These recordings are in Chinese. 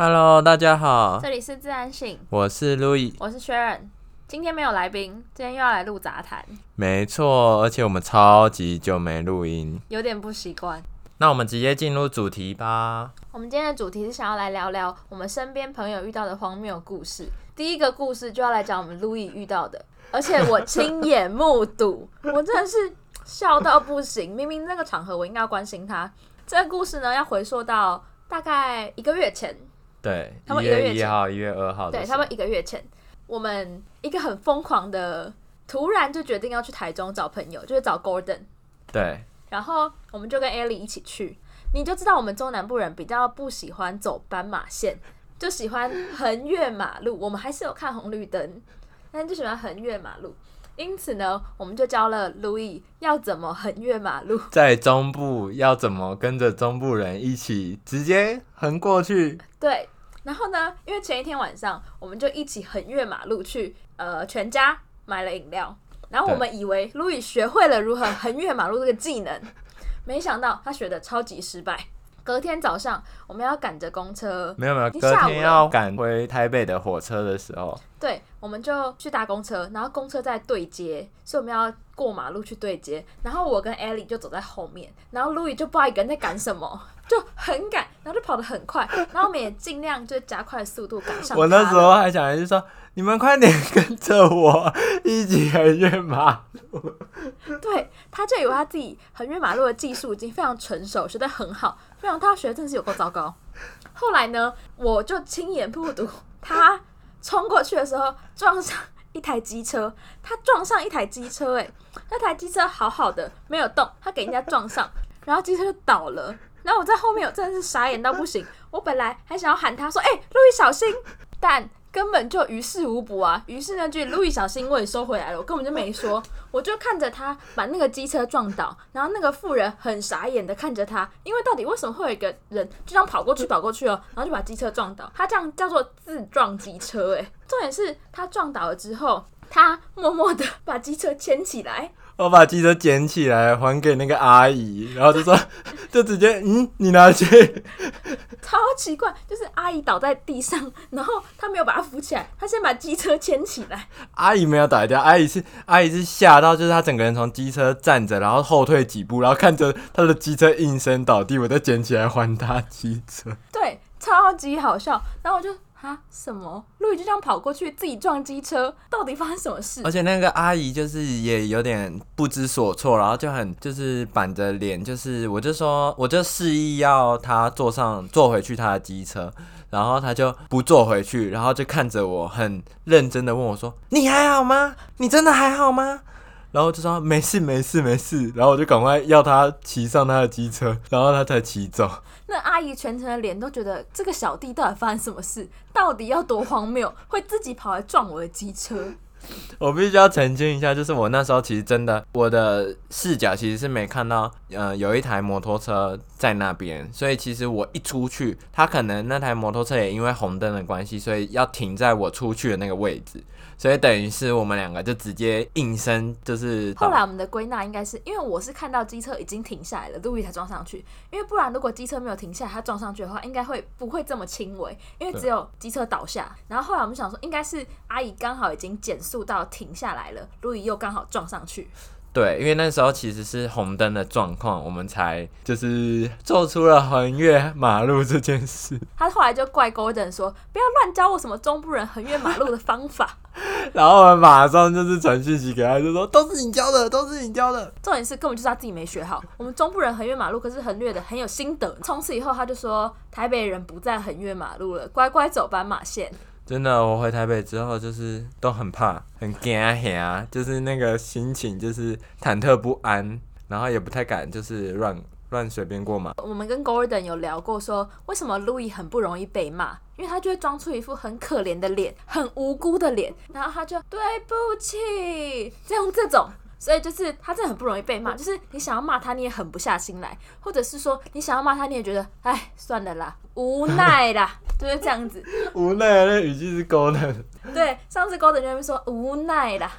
Hello，大家好，这里是自然醒，我是 Louis，我是 Sharon。今天没有来宾，今天又要来录杂谈，没错，而且我们超级久没录音，有点不习惯。那我们直接进入主题吧。我们今天的主题是想要来聊聊我们身边朋友遇到的荒谬故事。第一个故事就要来讲我们 Louis 遇到的，而且我亲眼目睹，我真的是笑到不行。明明那个场合我应该要关心他。这个故事呢，要回溯到大概一个月前，对，他们一一个月一号、一月二号对他们一个月前，我们一个很疯狂的，突然就决定要去台中找朋友，就是找 Gordon。对，然后我们就跟 Ellie 一起去，你就知道我们中南部人比较不喜欢走斑马线，就喜欢横越马路。我们还是有看红绿灯，但就喜欢横越马路。因此呢，我们就教了 Louis 要怎么横越马路。在中部要怎么跟着中部人一起直接横过去？对，然后呢，因为前一天晚上我们就一起横越马路去呃全家买了饮料，然后我们以为 Louis 学会了如何横越马路这个技能，没想到他学的超级失败。隔天早上我们要赶着公车，没有没有，隔天要赶回台北的火车的时候，对，我们就去搭公车，然后公车在对接，所以我们要过马路去对接。然后我跟 Ellie 就走在后面，然后 Louis 就不知道一个人在赶什么，就很赶，然后就跑得很快，然后我们也尽量就加快速度赶上他。我那时候还想就说，你们快点跟着我一起横越马路。对，他就以为他自己横越马路的技术已经非常成熟，学得很好，没想到他学的真的是有够糟糕。后来呢，我就亲眼目睹他冲过去的时候撞上一台机车，他撞上一台机车、欸，那台机车好好的没有动，他给人家撞上，然后机车就倒了。然后我在后面，我真的是傻眼到不行。我本来还想要喊他说：“哎、路易小心！”但根本就于事无补啊。于是那句“路易小心”我也收回来了，我根本就没说。我就看着他把那个机车撞倒，然后那个妇人很傻眼的看着他，因为到底为什么会有一个人就这样跑过去跑过去哦，然后就把机车撞倒？他这样叫做自撞机车诶、重点是他撞倒了之后，他默默的把机车牵起来，我把机车捡起来还给那个阿姨，然后就说，就直接嗯，你拿去。超奇怪，就是阿姨倒在地上，然后他没有把她扶起来，他先把机车牵起来。阿姨没有倒掉，阿姨是阿姨是吓到，就是她整个人从机车站着，然后后退几步，然后看着她的机车应声倒地，我再捡起来还她机车。对，超级好笑。然后我就啊什么，路易就这样跑过去自己撞机车，到底发生什么事而？且那个阿姨就是也有点不知所措，然后就很就是板着脸，就是我就说我就示意要她坐上坐回去她的机车，然后她就不坐回去，然后就看着我很认真的问我说：“你还好吗？你真的还好吗？”然后就说没事没事没事，然后我就赶快要他骑上他的机车，然后他才骑走。那阿姨全程的脸都觉得这个小弟到底发生什么事，到底要多荒谬，会自己跑来撞我的机车。我必须要澄清一下，就是我那时候其实真的我的视角其实是没看到，呃，有一台摩托车在那边，所以其实我一出去，他可能那台摩托车也因为红灯的关系，所以要停在我出去的那个位置，所以等于是我们两个就直接应声就是后来我们的归纳应该是因为我是看到机车已经停下来了，路易才撞上去。因为不然如果机车没有停下来，他撞上去的话，应该会不会这么轻微？因为只有机车倒下。然后后来我们想说，应该是阿姨刚好已经减速到停下来了，路易又刚好撞上去。对，因为那时候其实是红灯的状况，我们才就是做出了横越马路这件事。他后来就怪 Gordon 说，不要乱教我什么中部人横越马路的方法。然后我们马上就是传讯息给他，就说都是你教的，都是你教的。重点是根本就是他自己没学好。我们中部人横越马路可是横越的很有心得。从此以后他就说，台北人不再横越马路了，乖乖走斑马线。真的，我回台北之后就是都很怕，很惊吓，就是那个心情就是忐忑不安，然后也不太敢就是乱乱随便过嘛。我们跟 Gordon 有聊过说，为什么 Louis 很不容易被骂，因为他就会装出一副很可怜的脸，很无辜的脸，然后他就对不起，这样这种。所以就是他真的很不容易被骂，就是你想要骂他，你也狠不下心来，或者是说你想要骂他，你也觉得哎算了啦，无奈啦，就是这样子。无奈的那语气是高冷，对，上次 Golden 就在那边说无奈啦，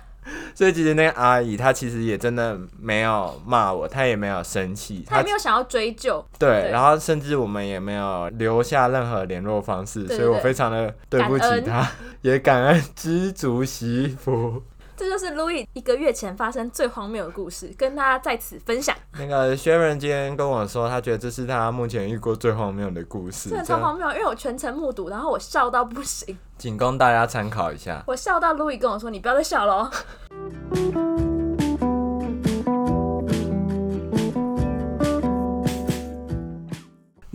所以其实那个阿姨她其实也真的没有骂我，她也没有生气，她也没有想要追究，对，对。然后甚至我们也没有留下任何联络方式，对所以我非常的对不起她，也感恩知足惜福。这就是 Louis 一个月前发生最荒谬的故事，跟大家在此分享，那个 Sharon 今天跟我说，他觉得这是他目前遇过最荒谬的故事，真的超荒谬，因为我全程目睹，然后我笑到不行，仅供大家参考一下。我笑到 Louis 跟我说：“你不要再笑了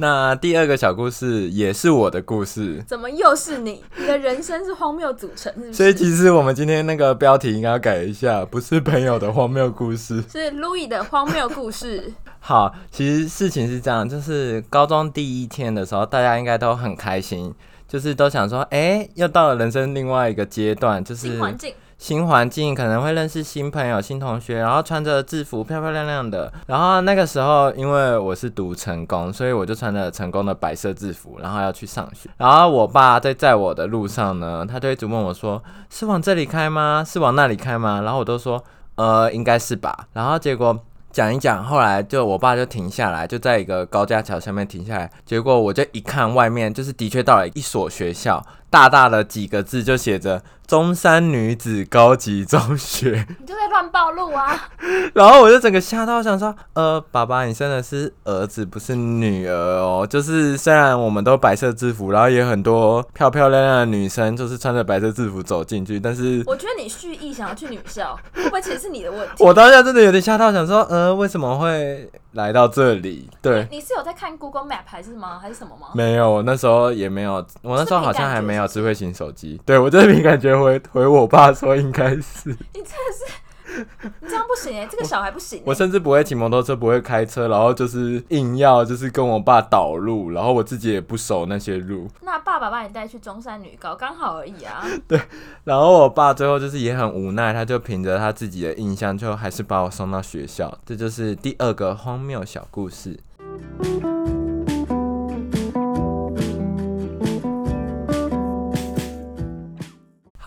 那第二个小故事也是我的故事”，怎么又是你？你的人生是荒谬组成，是不所以？其实我们今天那个标题应该要改一下，不是朋友的荒谬故事。是 Louis 的荒谬故事。好，其实事情是这样，就是高中第一天的时候，大家应该都很开心，就是都想说，哎、又到了人生另外一个阶段，就是新环境，新环境，可能会认识新朋友、新同学，然后穿着制服漂漂亮亮的。然后那个时候，因为我是读成功，所以我就穿着成功的白色制服，然后要去上学。然后我爸在载我的路上呢，他就一直问我说：“是往这里开吗？是往那里开吗？”然后我都说：“呃，应该是吧。”然后结果。讲一讲，后来就我爸就停下来，就在一个高架桥下面停下来。结果我就一看外面，就是的确到了一所学校，大大的几个字就写着“中山女子高级中学 你就在乱暴露啊！”，然后我就整个吓到，想说：“呃，爸爸，你生的是儿子，不是女儿哦。”就是虽然我们都白色制服，然后也有很多漂漂亮亮的女生，就是穿着白色制服走进去，但是我觉得你蓄意想要去女校，会不会其实是你的问题？我当下真的有点吓到，想说：“呃，为什么会来到这里？”对。你是有在看 Google Map 还是吗？还是什么吗？没有，我那时候也没有，我那时候好像还没有智慧型手机。对我这凭感觉回回我爸说应该是，你真的是，你 这样不行哎、这个小孩不行、欸。我甚至不会骑摩托车，不会开车，然后就是硬要就是跟我爸导路，然后我自己也不熟那些路，那爸爸把你带去中山女高，刚好而已啊。对然后我爸最后就是也很无奈，他就凭着他自己的印象，就还是把我送到学校。这就是第二个荒谬小故事。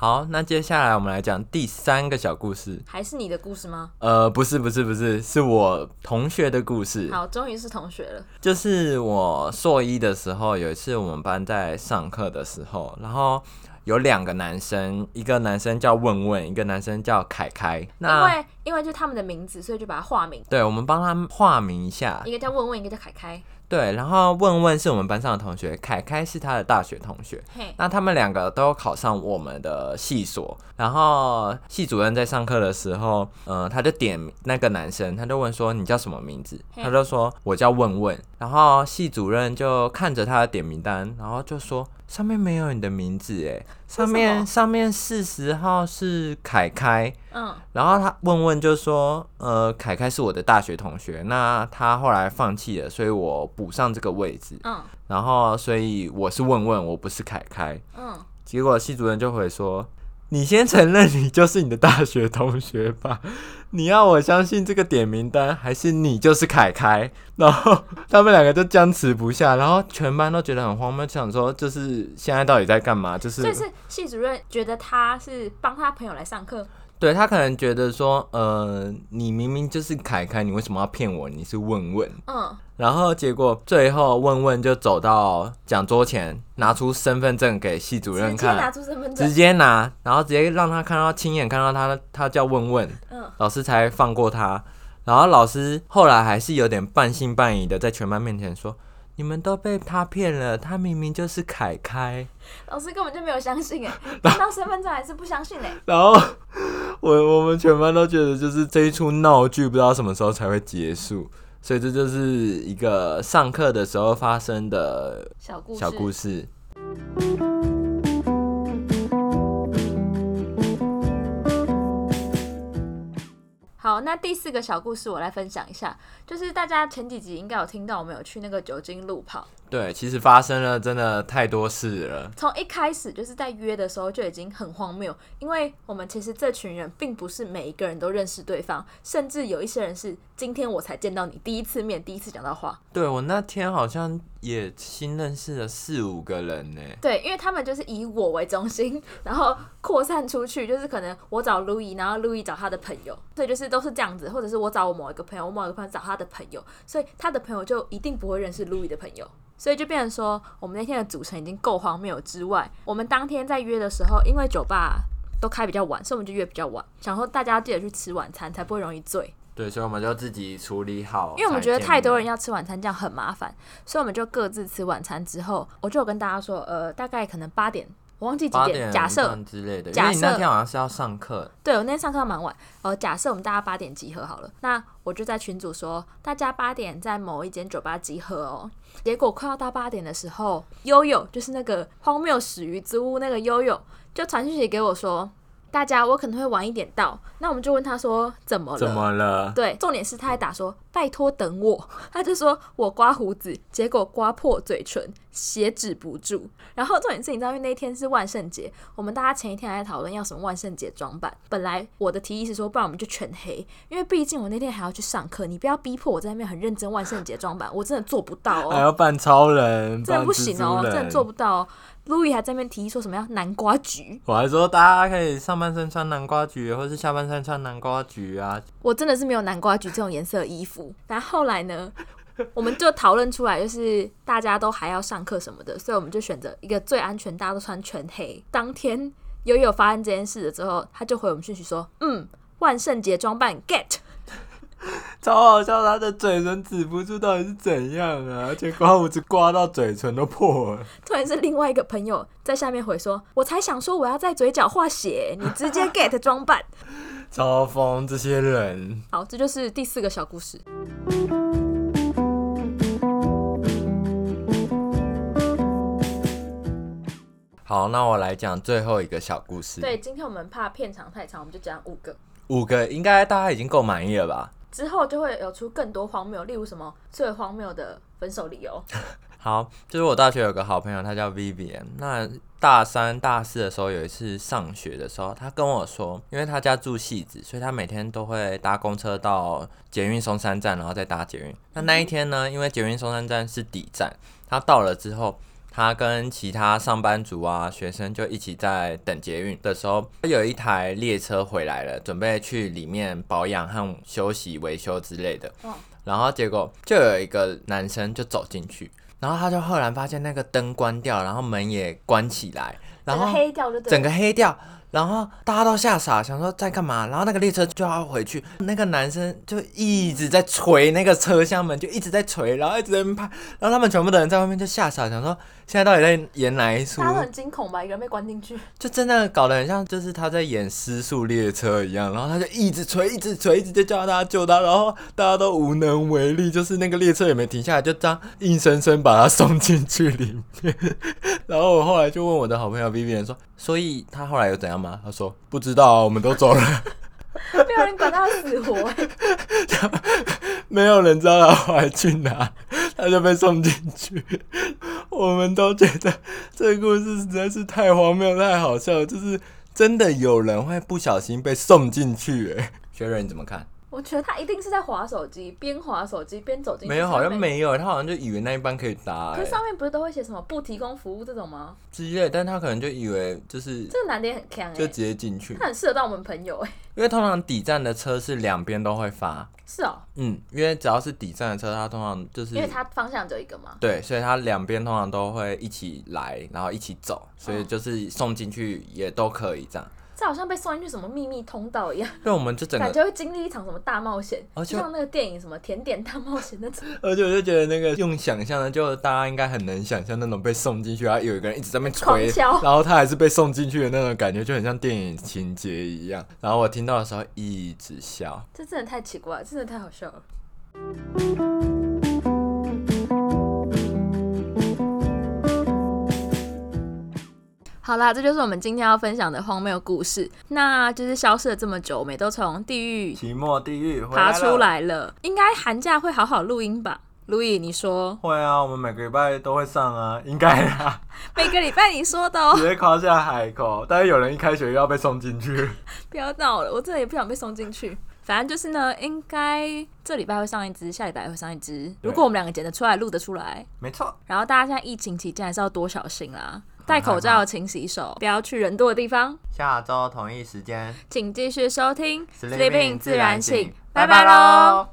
好，那接下来我们来讲第三个小故事。还是你的故事吗？呃，不是，不是，不是，是我同学的故事。好，终于是同学了。就是我硕一的时候，有一次我们班在上课的时候，然后有两个男生，一个男生叫问问，一个男生叫凯凯。那因那为因为就他们的名字，所以就把他化名，对，我们帮他们化名一下。一个叫问问，一个叫凯凯。对，然后问问是我们班上的同学，凯凯是他的大学同学。那他们两个都考上我们的系所，然后系主任在上课的时候，呃，他就点那个男生，他就问说你叫什么名字？他就说我叫问问，然后系主任就看着他的点名单，然后就说上面没有你的名字，哎，上面上面四十号是凯凯，嗯，然后他问问就说，呃，凯凯是我的大学同学，那他后来放弃了，所以我补上这个位置，嗯。然后所以我是问问，我不是凯凯。嗯，结果系主任就回说：“你先承认你就是你的大学同学吧，你要我相信这个点名单，还是你就是凯凯？”然后他们两个就僵持不下，然后全班都觉得很荒谬，想说就是现在到底在干嘛？就是就是系主任觉得他是帮他朋友来上课，对他可能觉得说，呃，你明明就是凯凯，你为什么要骗我？你是问问。嗯，然后结果最后问问就走到讲桌前，拿出身份证给系主任看，直接拿出身份直，接拿，然后直接让他看到，亲眼看到他，他叫问问，嗯，老师才放过他。然后老师后来还是有点半信半疑的，在全班面前说：“你们都被他骗了，他明明就是凯凯。老师根本就没有相信哎，看到身份证还是不相信哎，”然后 我我们全班都觉得，就是这一出闹剧不知道什么时候才会结束，所以这就是一个上课的时候发生的小故事，小故事。那第四个小故事我来分享一下，就是大家前几集应该有听到，我们有去那个酒精路跑，对，其实发生了真的太多事了。从一开始就是在约的时候就已经很荒谬，因为我们其实这群人并不是每一个人都认识对方，甚至有一些人是今天我才见到你第一次面，第一次讲到话。对我那天好像也新认识了四五个人呢。对，因为他们就是以我为中心，然后扩散出去，就是可能我找路易，然后路易找他的朋友，所以就是都是这样子，或者是我找我某一个朋友，我某一个朋友找他的朋友，所以他的朋友就一定不会认识路易的朋友。所以就变成说，我们那天的组成已经够荒谬之外，我们当天在约的时候，因为酒吧都开比较晚，所以我们就约比较晚，想说大家要记得去吃晚餐，才不会容易醉。对，所以我们就自己处理好，因为我们觉得太多人要吃晚餐，这样很麻烦，所以我们就各自吃晚餐之后，我就有跟大家说，呃，大概可能八点。我忘记几点，假设之类的，假设你那天好像是要上课。对，我那天上课蛮晚。呃，假设我们大家八点集合好了，那我就在群组说，大家八点在某一间酒吧集合哦。结果快要到八点的时候，悠悠就是那个荒谬始于租屋那个悠悠，就传讯息给我说。大家，我可能会晚一点到，那我们就问他说怎么了？怎么了？对，重点是他还打说拜托等我，他就说我刮胡子，结果刮破嘴唇，血止不住。然后重点是，你知道，因为那一天是万圣节，我们大家前一天还在讨论要什么万圣节装扮。本来我的提议是说，不然我们就全黑，因为毕竟我那天还要去上课，你不要逼迫我在那边很认真万圣节装扮，我真的做不到哦。还要扮超人，真的不行哦，真的做不到。路易还在那边提议说什么要南瓜橘，我还说大家可以上半身穿南瓜橘，或是下半身穿南瓜橘啊。我真的是没有南瓜橘这种颜色衣服。但后来呢，我们就讨论出来，就是大家都还要上课什么的，所以我们就选择一个最安全，大家都穿全黑。当天悠悠发生这件事了之后，他就回我们讯息说：“嗯，万圣节装扮 get。”超好笑，他的嘴唇止不住，到底是怎样啊？而且刮胡子刮到嘴唇都破了。突然是另外一个朋友在下面回说：“我才想说我要在嘴角画血，你直接 get 装扮。”超疯这些人。好，这就是第四个小故事。好，那我来讲最后一个小故事。对，今天我们怕片长太长，我们就讲五个。五个应该大家已经够满意了吧？之后就会有出更多荒谬，例如什么最荒谬的分手理由。好，就是我大学有个好朋友，他叫 Vivian。那大三、大四的时候，有一次上学的时候，他跟我说，因为他家住戏子，所以他每天都会搭公车到捷运松山站，然后再搭捷运。那那一天呢，因为捷运松山站是底站，他到了之后。他跟其他上班族啊、学生就一起在等捷运的时候，有一台列车回来了，准备去里面保养和休息、维修之类的。然后结果就有一个男生就走进去，然后他就赫然发现那个灯关掉，然后门也关起来，然后黑掉就整个黑掉。然后大家都吓傻，想说在干嘛？然后那个列车就要回去，那个男生就一直在捶那个车厢门，就一直在捶，然后一直在拍，然后他们全部的人在外面就吓傻，想说现在到底在演哪一出？他很惊恐吧？一个人被关进去，就真的搞得很像，就是他在演失速列车一样。然后他就一直捶，一直捶，一直就叫大家救他，然后大家都无能为力，就是那个列车也没停下来，就这样硬生生把他送进去里面。然后我后来就问我的好朋友 Vivian 说。所以他后来又怎样吗？他说不知道，我们都走了，没有人管他死活，没有人知道他后来去哪，他就被送进去。我们都觉得这个故事实在是太荒谬、太好笑了，就是真的有人会不小心被送进去。哎，学瑞你怎么看？我觉得他一定是在划手机，边划手机边走进去。没有，好像没有，他好像就以为那一班可以搭。可上面不是都会写什么不提供服务这种吗？之类，但他可能就以为就是这个男的也很强，就直接进去。他很适合当我们朋友哎，因为通常底站的车是两边都会发。是哦，嗯，因为只要是底站的车，它通常就是因为它方向只有一个嘛。对，所以它两边通常都会一起来，然后一起走，所以就是送进去也都可以这样。这好像被送进去什么秘密通道一样，对，我们就整个感觉会经历一场什么大冒险，就像那个电影什么甜点大冒险那种。而且我就觉得那个用想象的，就大家应该很能想象那种被送进去，然后有一个人一直在那边吹，然后他还是被送进去的那种感觉，就很像电影情节一样。然后我听到的时候一直笑，这真的太奇怪，真的太好笑了。好啦，这就是我们今天要分享的荒谬故事。那就是消失了这么久，我们都从地狱期末地狱爬出来了。应该寒假会好好录音吧？路易，你说会啊，我们每个礼拜都会上啊，应该啊，每个礼拜你说的哦直，接夸下海口。但是有人一开学又要被送进去，不要闹了，我真的也不想被送进去。反正就是呢，应该这礼拜会上一支，下礼拜会上一支。如果我们两个剪得出来，录得出来，没错。然后大家现在疫情期间还是要多小心啦，戴口罩、勤洗手，不要去人多的地方。下周同一时间请继续收听《Sleeping 自然醒拜拜喽。